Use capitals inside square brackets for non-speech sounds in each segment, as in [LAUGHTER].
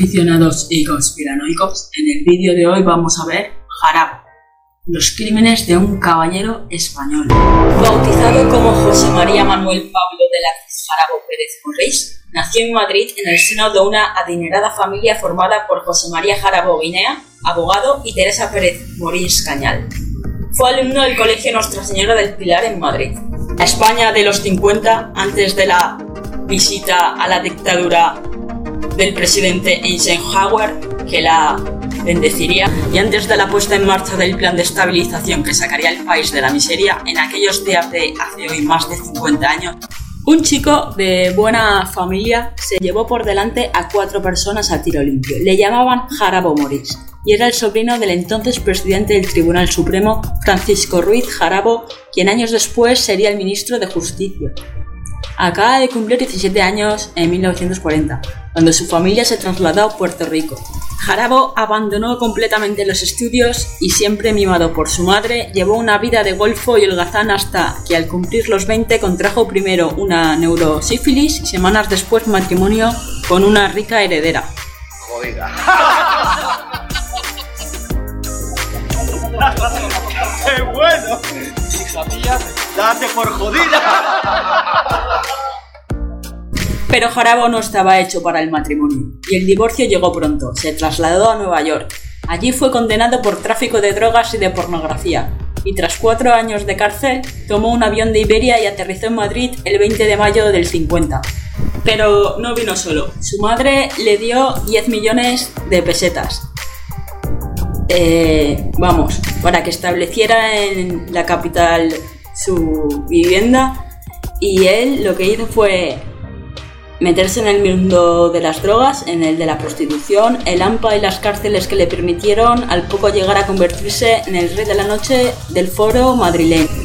Aficionados y conspiranoicos, en el vídeo de hoy vamos a ver Jarabo, los crímenes de un caballero español. Bautizado como José María Manuel Pablo de la Cruz Jarabo Pérez Morris, nació en Madrid en el seno de una adinerada familia formada por José María Jarabo Guinea, abogado, y Teresa Pérez Morís Cañal. Fue alumno del Colegio Nuestra Señora del Pilar en Madrid. A España de los 50, antes de la visita a la dictadura del presidente Eisenhower, que la bendeciría, y antes de la puesta en marcha del plan de estabilización que sacaría el país de la miseria, en aquellos días de hace hoy más de 50 años, un chico de buena familia se llevó por delante a cuatro personas a tiro limpio. Le llamaban Jarabo Morís y era el sobrino del entonces presidente del Tribunal Supremo, Francisco Ruiz Jarabo, quien años después sería el ministro de Justicia. Acaba de cumplir 17 años en 1940, cuando su familia se trasladó a Puerto Rico. Jarabo abandonó completamente los estudios y siempre mimado por su madre, llevó una vida de golfo y holgazán hasta que al cumplir los 20 contrajo primero una neurosífilis y semanas después matrimonio con una rica heredera. Jodida. [LAUGHS] ¡Qué bueno! Date por jodida. Pero Jarabo no estaba hecho para el matrimonio, y el divorcio llegó pronto. Se trasladó a Nueva York. Allí fue condenado por tráfico de drogas y de pornografía, y tras cuatro años de cárcel, tomó un avión de Iberia y aterrizó en Madrid el 20 de mayo del 50. Pero no vino solo. Su madre le dio 10 millones de pesetas. Eh, vamos, para que estableciera en la capital su vivienda. Y él lo que hizo fue meterse en el mundo de las drogas, en el de la prostitución, el AMPA y las cárceles que le permitieron al poco llegar a convertirse en el rey de la noche del foro madrileño.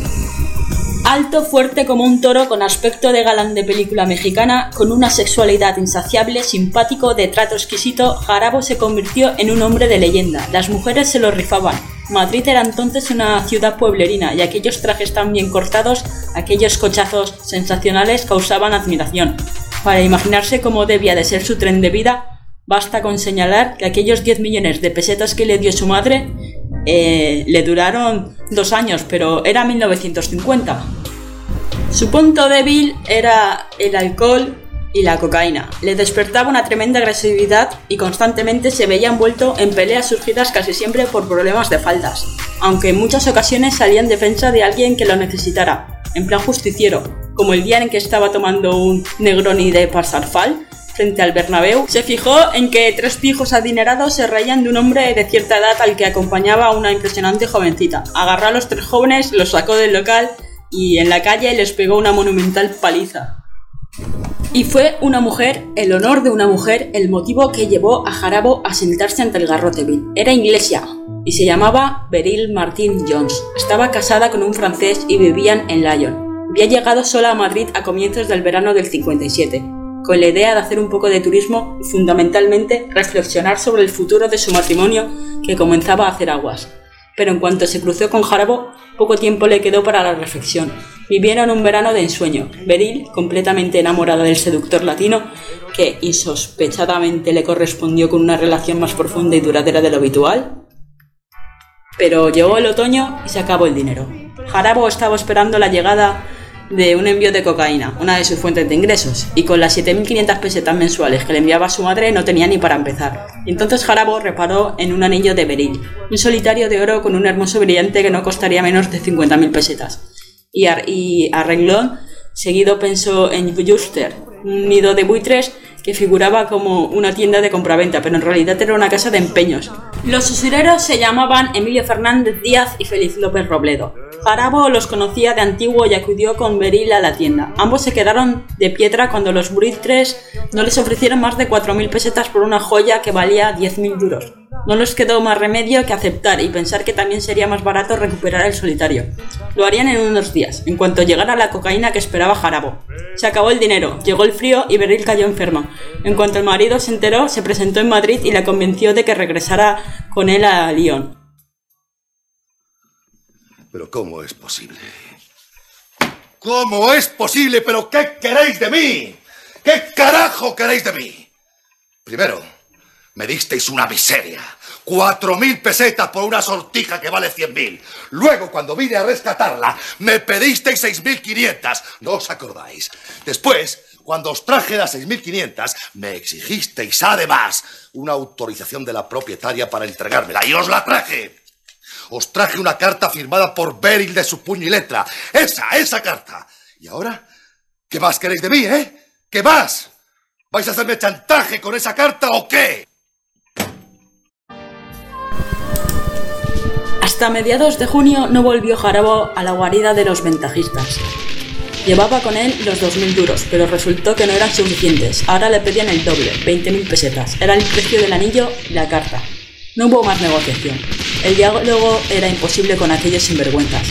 Alto, fuerte como un toro, con aspecto de galán de película mexicana, con una sexualidad insaciable, simpático, de trato exquisito, Jarabo se convirtió en un hombre de leyenda. Las mujeres se lo rifaban. Madrid era entonces una ciudad pueblerina y aquellos trajes tan bien cortados, aquellos cochazos sensacionales causaban admiración. Para imaginarse cómo debía de ser su tren de vida, basta con señalar que aquellos 10 millones de pesetas que le dio su madre eh, le duraron dos años, pero era 1950. Su punto débil era el alcohol y la cocaína. Le despertaba una tremenda agresividad y constantemente se veía envuelto en peleas surgidas casi siempre por problemas de faldas, aunque en muchas ocasiones salía en defensa de alguien que lo necesitara, en plan justiciero, como el día en que estaba tomando un Negroni de Parsarfal frente al Bernabéu, se fijó en que tres pijos adinerados se reían de un hombre de cierta edad al que acompañaba una impresionante jovencita. Agarró a los tres jóvenes, los sacó del local y en la calle les pegó una monumental paliza. Y fue una mujer, el honor de una mujer, el motivo que llevó a Jarabo a sentarse ante el garrote vil. Era inglesa y se llamaba Beryl Martin Jones. Estaba casada con un francés y vivían en Lyon. Había llegado sola a Madrid a comienzos del verano del 57, con la idea de hacer un poco de turismo y fundamentalmente reflexionar sobre el futuro de su matrimonio que comenzaba a hacer aguas. Pero en cuanto se cruzó con Jarabo, poco tiempo le quedó para la reflexión. Vivieron un verano de ensueño. Beril, completamente enamorada del seductor latino, que insospechadamente le correspondió con una relación más profunda y duradera de lo habitual. Pero llegó el otoño y se acabó el dinero. Jarabo estaba esperando la llegada de un envío de cocaína, una de sus fuentes de ingresos, y con las 7.500 pesetas mensuales que le enviaba su madre no tenía ni para empezar. Entonces Jarabo reparó en un anillo de beril, un solitario de oro con un hermoso brillante que no costaría menos de 50.000 pesetas. Y, y arregló, seguido pensó en Juster, un nido de buitres que figuraba como una tienda de compraventa, pero en realidad era una casa de empeños. Los usureros se llamaban Emilio Fernández Díaz y Félix López Robledo. Jarabo los conocía de antiguo y acudió con Beril a la tienda. Ambos se quedaron de piedra cuando los buitres no les ofrecieron más de 4.000 pesetas por una joya que valía 10.000 duros. No les quedó más remedio que aceptar y pensar que también sería más barato recuperar el solitario. Lo harían en unos días, en cuanto llegara la cocaína que esperaba Jarabo. Se acabó el dinero, llegó el frío y Beril cayó enferma. En cuanto el marido se enteró, se presentó en Madrid y la convenció de que regresara con él a Lyon. Pero ¿cómo es posible? ¿Cómo es posible? ¿Pero qué queréis de mí? ¿Qué carajo queréis de mí? Primero, me disteis una miseria. Cuatro mil pesetas por una sortija que vale cien mil. Luego, cuando vine a rescatarla, me pedisteis seis mil quinientas. ¿No os acordáis? Después, cuando os traje las seis mil quinientas, me exigisteis además una autorización de la propietaria para entregármela. Y os la traje. Os traje una carta firmada por Beryl de su puño y letra. Esa, esa carta. ¿Y ahora? ¿Qué más queréis de mí, eh? ¿Qué más? ¿Vais a hacerme chantaje con esa carta o qué? Hasta mediados de junio no volvió Jarabo a la guarida de los ventajistas. Llevaba con él los 2.000 duros, pero resultó que no eran suficientes. Ahora le pedían el doble, 20.000 pesetas. Era el precio del anillo y la carta. No hubo más negociación. El diálogo era imposible con aquellos sinvergüenzas.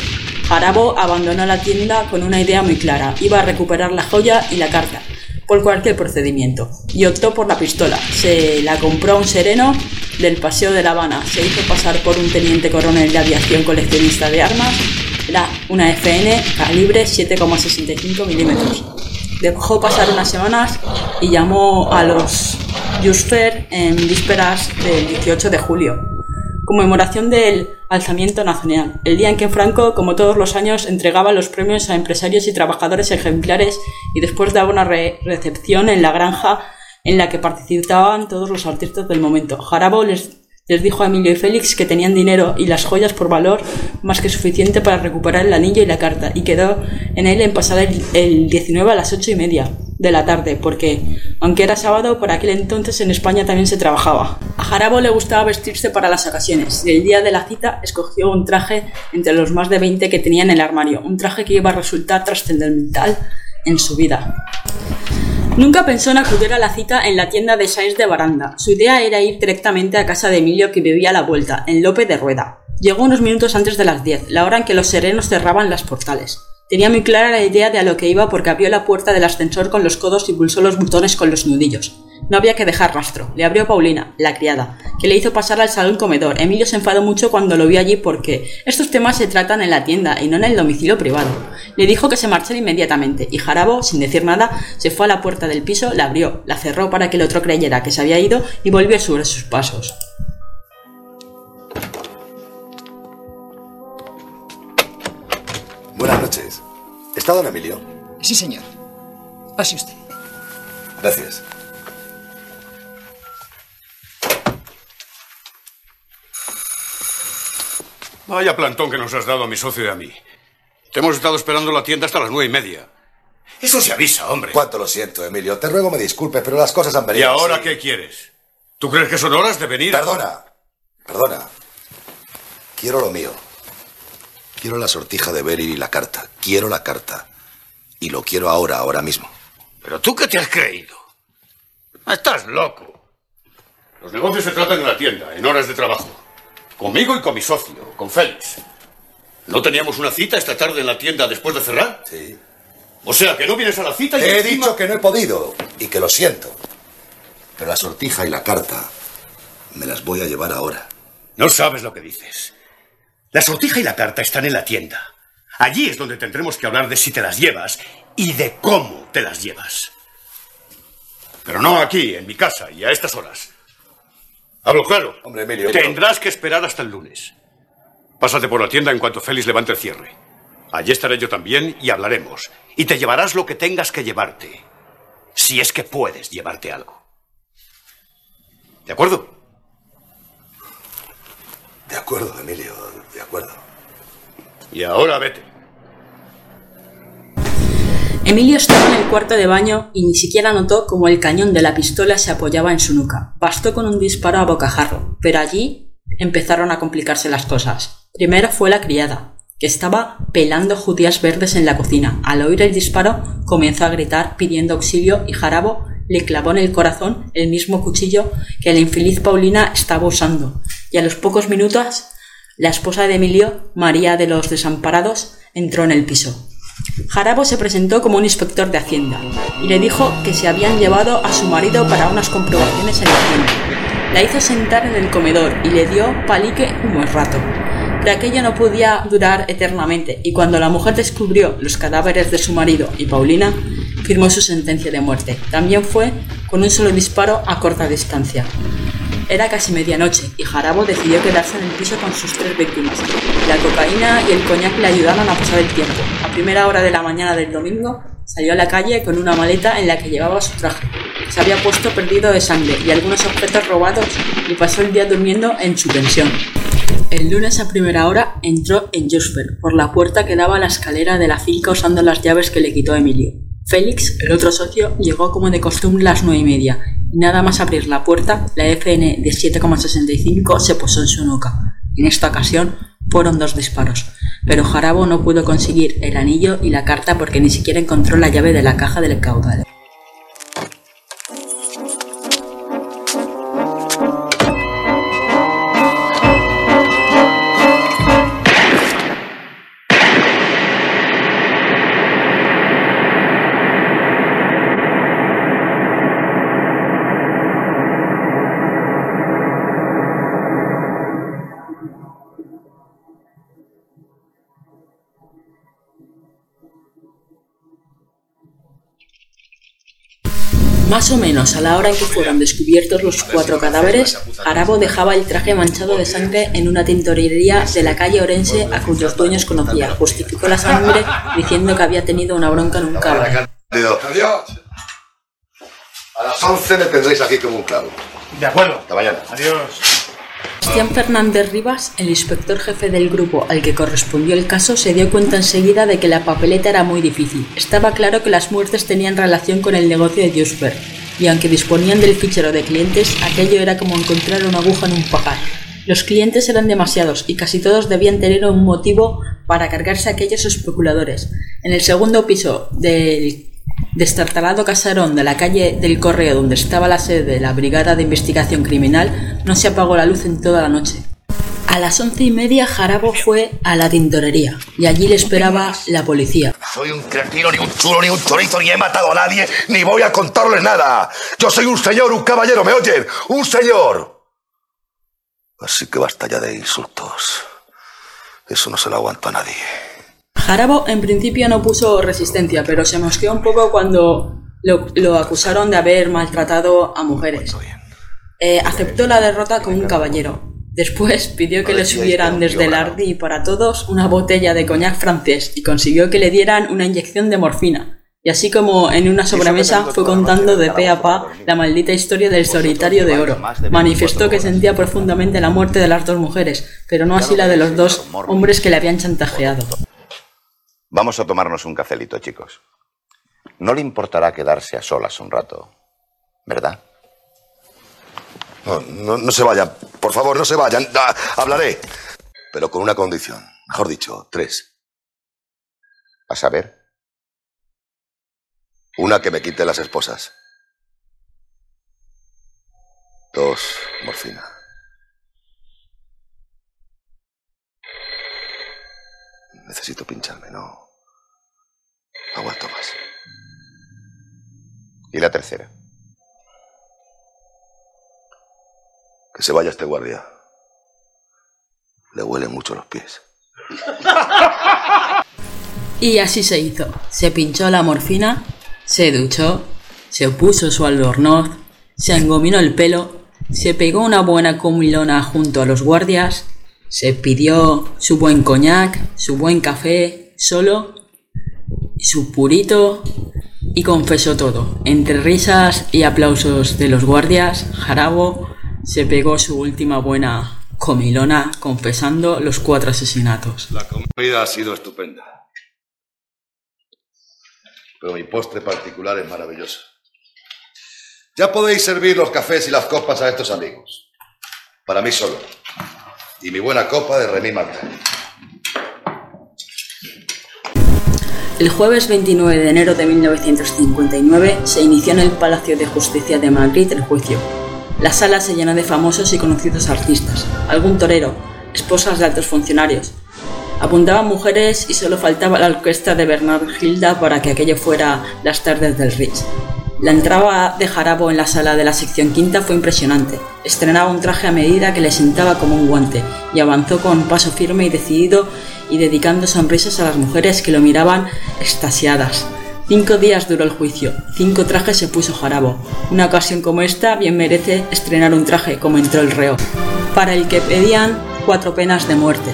Jarabo abandonó la tienda con una idea muy clara. Iba a recuperar la joya y la carta, por cualquier procedimiento. Y optó por la pistola. Se la compró a un sereno del Paseo de La Habana. Se hizo pasar por un teniente coronel de aviación coleccionista de armas. Era una FN calibre 7,65 milímetros. Dejó pasar unas semanas y llamó a los Jusfer en vísperas del 18 de julio. Conmemoración del alzamiento nacional, el día en que Franco, como todos los años, entregaba los premios a empresarios y trabajadores ejemplares y después daba una re- recepción en la granja en la que participaban todos los artistas del momento. Jarabo les, les dijo a Emilio y Félix que tenían dinero y las joyas por valor más que suficiente para recuperar el anillo y la carta, y quedó en él en pasar el, el 19 a las ocho y media de la tarde, porque, aunque era sábado, por aquel entonces en España también se trabajaba. A Jarabo le gustaba vestirse para las ocasiones, y el día de la cita escogió un traje entre los más de 20 que tenía en el armario, un traje que iba a resultar trascendental en su vida. Nunca pensó en acudir a la cita en la tienda de Sáenz de Baranda. Su idea era ir directamente a casa de Emilio que vivía a la vuelta, en Lope de Rueda. Llegó unos minutos antes de las 10, la hora en que los serenos cerraban las portales. Tenía muy clara la idea de a lo que iba porque abrió la puerta del ascensor con los codos y pulsó los botones con los nudillos. No había que dejar rastro. Le abrió Paulina, la criada, que le hizo pasar al salón comedor. Emilio se enfadó mucho cuando lo vio allí porque estos temas se tratan en la tienda y no en el domicilio privado. Le dijo que se marchara inmediatamente y Jarabo, sin decir nada, se fue a la puerta del piso, la abrió, la cerró para que el otro creyera que se había ido y volvió sobre sus pasos. Buenas noches. ¿Está don Emilio? Sí, señor. Pase usted. Gracias. Vaya plantón que nos has dado a mi socio y a mí. Te hemos estado esperando la tienda hasta las nueve y media. Eso se avisa, hombre. Cuánto lo siento, Emilio. Te ruego me disculpes, pero las cosas han ¿Y venido. ahora así. qué quieres? ¿Tú crees que son horas de venir? Perdona. Perdona. Quiero lo mío. Quiero la sortija de Beryl y la carta. Quiero la carta. Y lo quiero ahora, ahora mismo. ¿Pero tú qué te has creído? Estás loco. Los negocios se tratan en la tienda, en horas de trabajo. Conmigo y con mi socio, con Félix. ¿No teníamos una cita esta tarde en la tienda después de cerrar? Sí. O sea, que no vienes a la cita y He encima- dicho que no he podido y que lo siento. Pero la sortija y la carta me las voy a llevar ahora. No sabes lo que dices. La sortija y la carta están en la tienda. Allí es donde tendremos que hablar de si te las llevas y de cómo te las llevas. Pero no aquí, en mi casa y a estas horas. Hablo claro. Hombre, Emilio, Tendrás que esperar hasta el lunes. Pásate por la tienda en cuanto Félix levante el cierre. Allí estaré yo también y hablaremos. Y te llevarás lo que tengas que llevarte. Si es que puedes llevarte algo. ¿De acuerdo? De acuerdo, Emilio, de acuerdo. Y ahora vete. Emilio estaba en el cuarto de baño y ni siquiera notó cómo el cañón de la pistola se apoyaba en su nuca. Bastó con un disparo a bocajarro, pero allí empezaron a complicarse las cosas. Primero fue la criada, que estaba pelando judías verdes en la cocina. Al oír el disparo, comenzó a gritar pidiendo auxilio y Jarabo le clavó en el corazón el mismo cuchillo que la infeliz Paulina estaba usando. Y a los pocos minutos, la esposa de Emilio, María de los Desamparados, entró en el piso. Jarabo se presentó como un inspector de Hacienda y le dijo que se habían llevado a su marido para unas comprobaciones en la tienda. La hizo sentar en el comedor y le dio palique un buen rato. Pero aquello no podía durar eternamente y cuando la mujer descubrió los cadáveres de su marido y Paulina, firmó su sentencia de muerte. También fue con un solo disparo a corta distancia. Era casi medianoche y Jarabo decidió quedarse en el piso con sus tres víctimas. La cocaína y el coñac le ayudaron a pasar el tiempo. A primera hora de la mañana del domingo salió a la calle con una maleta en la que llevaba su traje. Se había puesto perdido de sangre y algunos objetos robados y pasó el día durmiendo en su pensión. El lunes a primera hora entró en Jusper por la puerta que daba a la escalera de la finca usando las llaves que le quitó Emilio. Félix, el otro socio, llegó como de costumbre a las nueve y media, nada más abrir la puerta, la FN de 7,65 se posó en su nuca. En esta ocasión fueron dos disparos, pero Jarabo no pudo conseguir el anillo y la carta porque ni siquiera encontró la llave de la caja del caudal. Más o menos a la hora en que fueron descubiertos los cuatro cadáveres, Arabo dejaba el traje manchado de sangre en una tintorería de la calle Orense a cuyos dueños conocía. Justificó la sangre diciendo que había tenido una bronca en un caballo. Adiós. A las 11 me tendréis aquí como un clavo. De acuerdo. Hasta mañana. Adiós. Cristian Fernández Rivas, el inspector jefe del grupo al que correspondió el caso, se dio cuenta enseguida de que la papeleta era muy difícil. Estaba claro que las muertes tenían relación con el negocio de Jusper, y aunque disponían del fichero de clientes, aquello era como encontrar una aguja en un pajar. Los clientes eran demasiados y casi todos debían tener un motivo para cargarse a aquellos especuladores. En el segundo piso del destartalado casarón de la calle del Correo donde estaba la sede de la Brigada de Investigación Criminal no se apagó la luz en toda la noche. A las once y media Jarabo fue a la tintorería y allí le esperaba la policía. Soy un cretino, ni un chulo, ni un chorizo, ni he matado a nadie, ni voy a contarles nada. Yo soy un señor, un caballero, ¿me oyen? ¡Un señor! Así que basta ya de insultos. Eso no se lo aguanto a nadie. Jarabo en principio no puso resistencia, pero se mosqueó un poco cuando lo, lo acusaron de haber maltratado a mujeres. Eh, aceptó la derrota como un caballero. Después pidió que le subieran desde el Ardi para todos una botella de coñac francés y consiguió que le dieran una inyección de morfina. Y así como en una sobremesa fue contando de pe a pa la maldita historia del solitario de oro. Manifestó que sentía profundamente la muerte de las dos mujeres, pero no así la de los dos hombres que le habían chantajeado. Vamos a tomarnos un cafelito, chicos. No le importará quedarse a solas un rato, ¿verdad? No, no, no se vayan. Por favor, no se vayan. Ah, hablaré. Pero con una condición. Mejor dicho, tres. A saber. Una que me quite las esposas. Dos, morfina. Necesito pincharme, no. No aguanto más. Y la tercera. Que se vaya este guardia. Le huelen mucho los pies. Y así se hizo. Se pinchó la morfina, se duchó, se puso su albornoz, se engominó el pelo, se pegó una buena comilona junto a los guardias, se pidió su buen coñac, su buen café, solo, su purito, y confesó todo. Entre risas y aplausos de los guardias, Jarabo se pegó su última buena comilona confesando los cuatro asesinatos. La comida ha sido estupenda. Pero mi postre particular es maravilloso. Ya podéis servir los cafés y las copas a estos amigos. Para mí solo. Y mi buena copa de Remy Martin. El jueves 29 de enero de 1959 se inició en el Palacio de Justicia de Madrid el juicio. La sala se llenó de famosos y conocidos artistas, algún torero, esposas de altos funcionarios. Apuntaban mujeres y solo faltaba la orquesta de Bernard Hilda para que aquello fuera las tardes del Ritz. La entrada de Jarabo en la sala de la sección quinta fue impresionante. Estrenaba un traje a medida que le sentaba como un guante y avanzó con paso firme y decidido y dedicando sonrisas a las mujeres que lo miraban extasiadas. Cinco días duró el juicio, cinco trajes se puso Jarabo. Una ocasión como esta bien merece estrenar un traje, como entró el reo, para el que pedían cuatro penas de muerte,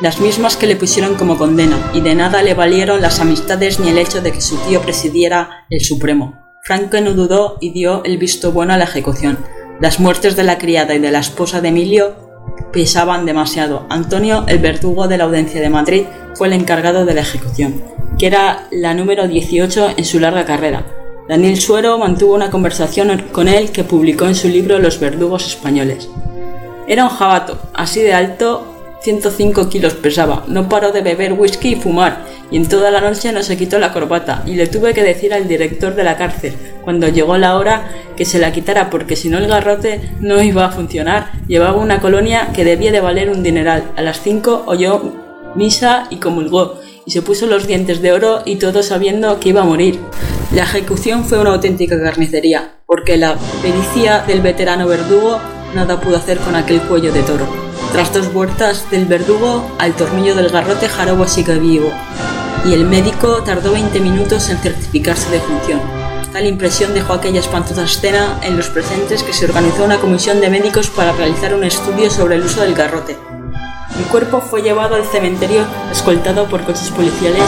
las mismas que le pusieron como condena, y de nada le valieron las amistades ni el hecho de que su tío presidiera el Supremo. Franco no dudó y dio el visto bueno a la ejecución. Las muertes de la criada y de la esposa de Emilio pesaban demasiado. Antonio, el verdugo de la audiencia de Madrid, fue el encargado de la ejecución que era la número 18 en su larga carrera. Daniel Suero mantuvo una conversación con él que publicó en su libro Los verdugos españoles. Era un jabato, así de alto, 105 kilos pesaba, no paró de beber whisky y fumar, y en toda la noche no se quitó la corbata, y le tuve que decir al director de la cárcel, cuando llegó la hora, que se la quitara porque si no el garrote no iba a funcionar. Llevaba una colonia que debía de valer un dineral. A las 5 oyó misa y comulgó, y se puso los dientes de oro y todo sabiendo que iba a morir. La ejecución fue una auténtica carnicería, porque la pericia del veterano verdugo nada pudo hacer con aquel cuello de toro. Tras dos vueltas del verdugo, al tornillo del garrote Jarobo sigue vivo, y el médico tardó 20 minutos en certificarse de función. Tal impresión dejó aquella espantosa escena en los presentes que se organizó una comisión de médicos para realizar un estudio sobre el uso del garrote. El cuerpo fue llevado al cementerio escoltado por coches policiales